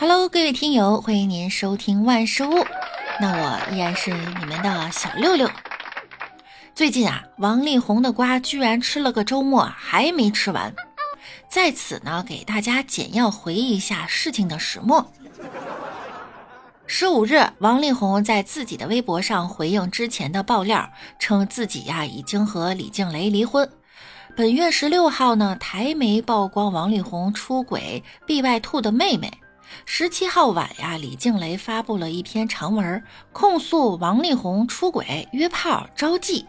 Hello，各位听友，欢迎您收听万事屋。那我依然是你们的小六六。最近啊，王力宏的瓜居然吃了个周末还没吃完，在此呢，给大家简要回忆一下事情的始末。十五日，王力宏在自己的微博上回应之前的爆料，称自己呀已经和李静蕾离婚。本月十六号呢，台媒曝光王力宏出轨 BY Two 的妹妹。十七号晚呀，李静蕾发布了一篇长文，控诉王力宏出轨、约炮、招妓。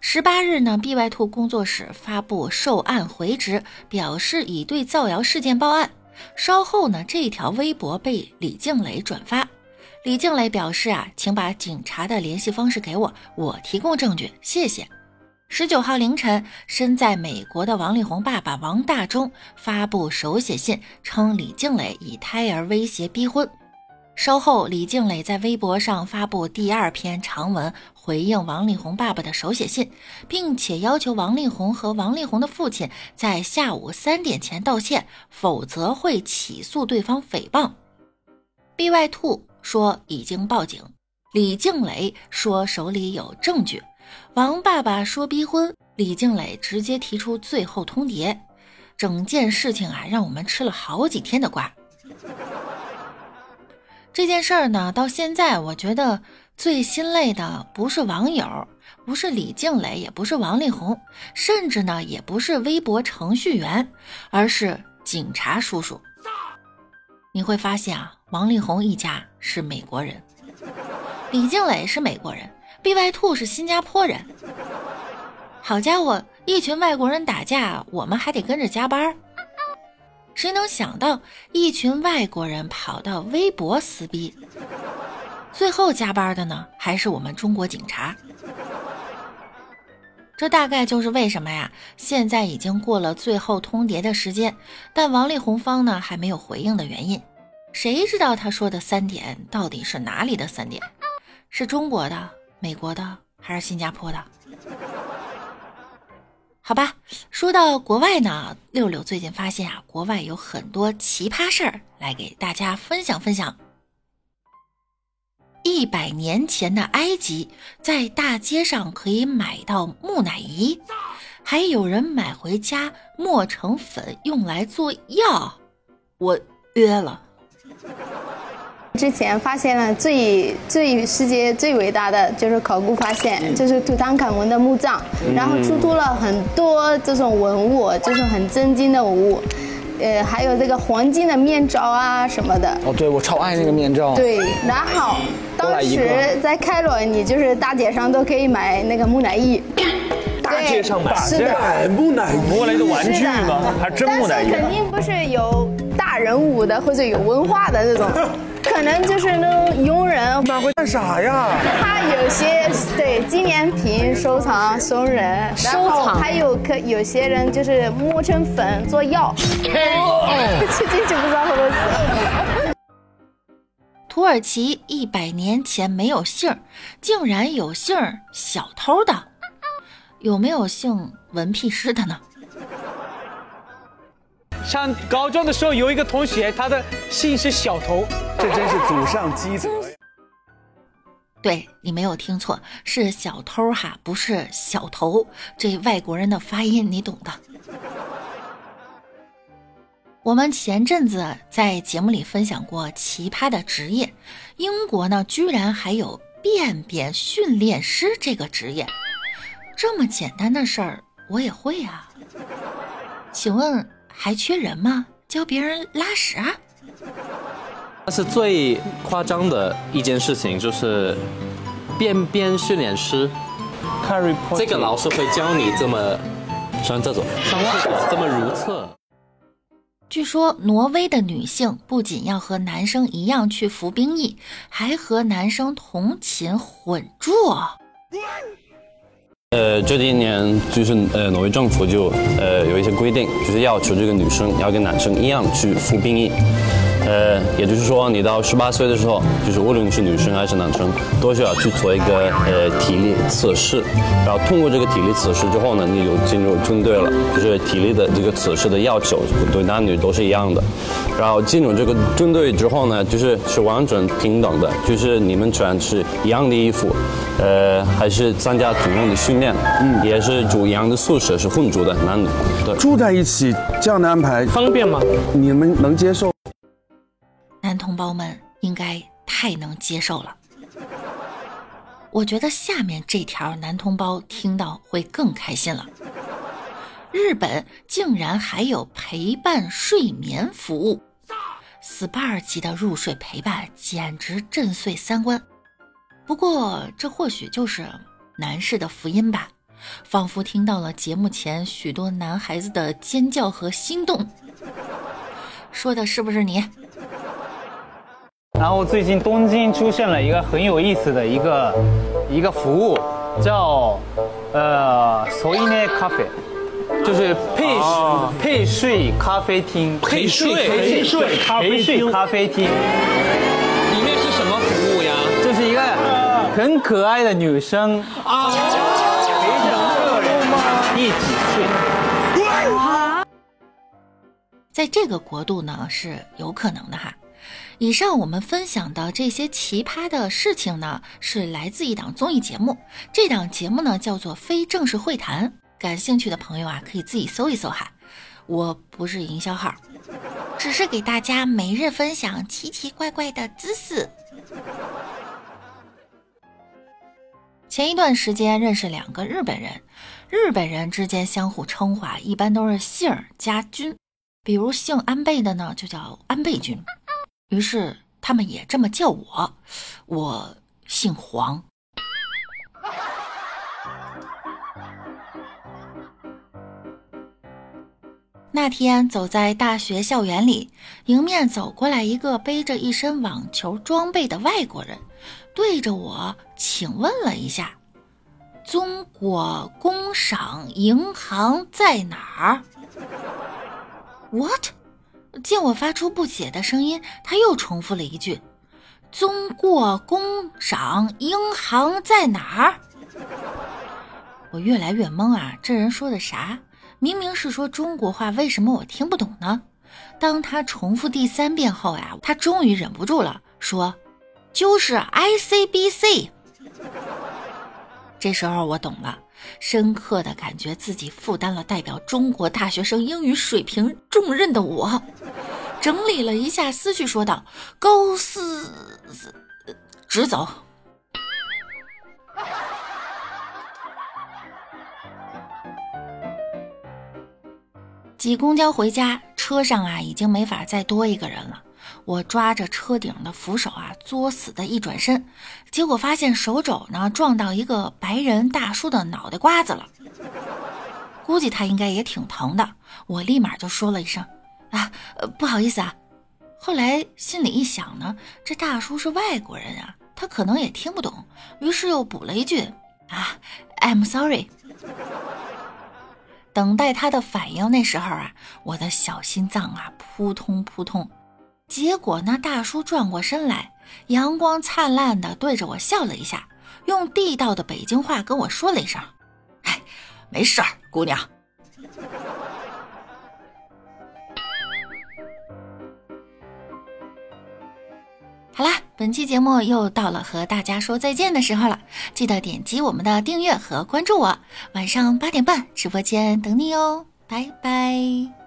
十八日呢，BY Two 工作室发布受案回执，表示已对造谣事件报案。稍后呢，这条微博被李静蕾转发。李静蕾表示啊，请把警察的联系方式给我，我提供证据，谢谢。十九号凌晨，身在美国的王力宏爸爸王大中发布手写信，称李静蕾以胎儿威胁逼婚。稍后，李静蕾在微博上发布第二篇长文，回应王力宏爸爸的手写信，并且要求王力宏和王力宏的父亲在下午三点前道歉，否则会起诉对方诽谤。BY Two 说已经报警，李静蕾说手里有证据。王爸爸说逼婚，李静蕾直接提出最后通牒。整件事情啊，让我们吃了好几天的瓜。这件事儿呢，到现在我觉得最心累的不是网友，不是李静蕾，也不是王力宏，甚至呢，也不是微博程序员，而是警察叔叔。你会发现啊，王力宏一家是美国人，李静蕾是美国人。BY Two 是新加坡人，好家伙，一群外国人打架，我们还得跟着加班。谁能想到，一群外国人跑到微博撕逼，最后加班的呢，还是我们中国警察。这大概就是为什么呀？现在已经过了最后通牒的时间，但王力宏方呢还没有回应的原因。谁知道他说的三点到底是哪里的三点？是中国的？美国的还是新加坡的？好吧，说到国外呢，六六最近发现啊，国外有很多奇葩事儿，来给大家分享分享。一百年前的埃及，在大街上可以买到木乃伊，还有人买回家磨成粉用来做药，我约了。之前发现了最最世界最伟大的就是考古发现，就是图坦卡蒙的墓葬，然后出土了很多这种文物，就是很真金的文物，呃，还有这个黄金的面罩啊什么的。哦，对，我超爱那个面罩。对，然后当时在开罗，你就是大街上都可以买那个木乃伊。大街上买？是的，木乃伊，摸来的玩具吗？还真木乃伊？肯定不是有大人物的或者有文化的这种。可能就是那种佣人那会干啥呀？他有些对纪念品收藏送人，收藏还有可有些人就是磨成粉做药。哦，吃进去不知道会不会死。土耳其一百年前没有姓，竟然有姓小偷的，有没有姓文屁师的呢？上高中的时候有一个同学，他的姓是小头，这真是祖上积德。对你没有听错，是小偷哈，不是小头。这外国人的发音你懂的。我们前阵子在节目里分享过奇葩的职业，英国呢居然还有便便训练师这个职业，这么简单的事儿我也会啊？请问？还缺人吗？教别人拉屎啊？但是最夸张的一件事情就是便便训练师，这个老师会教你这么像这种上厕所这么如厕。据说挪威的女性不仅要和男生一样去服兵役，还和男生同寝混住。呃，这几年就是呃，挪威政府就呃有一些规定，就是要求这个女生要跟男生一样去服兵役。呃，也就是说，你到十八岁的时候，就是无论你是女生还是男生，都需要去做一个呃体力测试，然后通过这个体力测试之后呢，你就进入军队了。就是体力的这个测试的要求，对男女都是一样的。然后进入这个军队之后呢，就是是完全平等的，就是你们穿是一样的衣服，呃，还是参加同样的训练，嗯，也是住一样的宿舍，是混住的男女。对，住在一起这样的安排，方便吗？你们能接受？男同胞们应该太能接受了。我觉得下面这条男同胞听到会更开心了。日本竟然还有陪伴睡眠服务，SPA 级的入睡陪伴简直震碎三观。不过这或许就是男士的福音吧，仿佛听到了节目前许多男孩子的尖叫和心动。说的是不是你？然后最近东京出现了一个很有意思的一个一个服务，叫呃 i n e Cafe，就是配配睡咖啡厅。陪睡陪睡陪睡咖啡厅，里面是什么服务呀？就是一个很可爱的女生啊，陪着客人一起睡。在这个国度呢是有可能的哈。以上我们分享的这些奇葩的事情呢，是来自一档综艺节目。这档节目呢叫做《非正式会谈》，感兴趣的朋友啊可以自己搜一搜哈。我不是营销号，只是给大家每日分享奇奇怪怪的知识。前一段时间认识两个日本人，日本人之间相互称呼，一般都是姓儿加君，比如姓安倍的呢就叫安倍君。于是他们也这么叫我，我姓黄。那天走在大学校园里，迎面走过来一个背着一身网球装备的外国人，对着我请问了一下：“中国工商银行在哪儿？”What？见我发出不解的声音，他又重复了一句：“中国工商银行在哪儿？”我越来越懵啊！这人说的啥？明明是说中国话，为什么我听不懂呢？当他重复第三遍后呀，他终于忍不住了，说：“就是 ICBC。”这时候我懂了，深刻的感觉自己负担了代表中国大学生英语水平重任的我，整理了一下思绪，说道：“高斯，直走。”挤公交回家，车上啊已经没法再多一个人了。我抓着车顶的扶手啊，作死的一转身，结果发现手肘呢撞到一个白人大叔的脑袋瓜子了，估计他应该也挺疼的。我立马就说了一声：“啊，不好意思啊。”后来心里一想呢，这大叔是外国人啊，他可能也听不懂，于是又补了一句：“啊，I'm sorry。”等待他的反应，那时候啊，我的小心脏啊扑通扑通。结果那大叔转过身来，阳光灿烂的对着我笑了一下，用地道的北京话跟我说了一声：“哎，没事儿，姑娘。”好啦，本期节目又到了和大家说再见的时候了，记得点击我们的订阅和关注我，晚上八点半直播间等你哦，拜拜。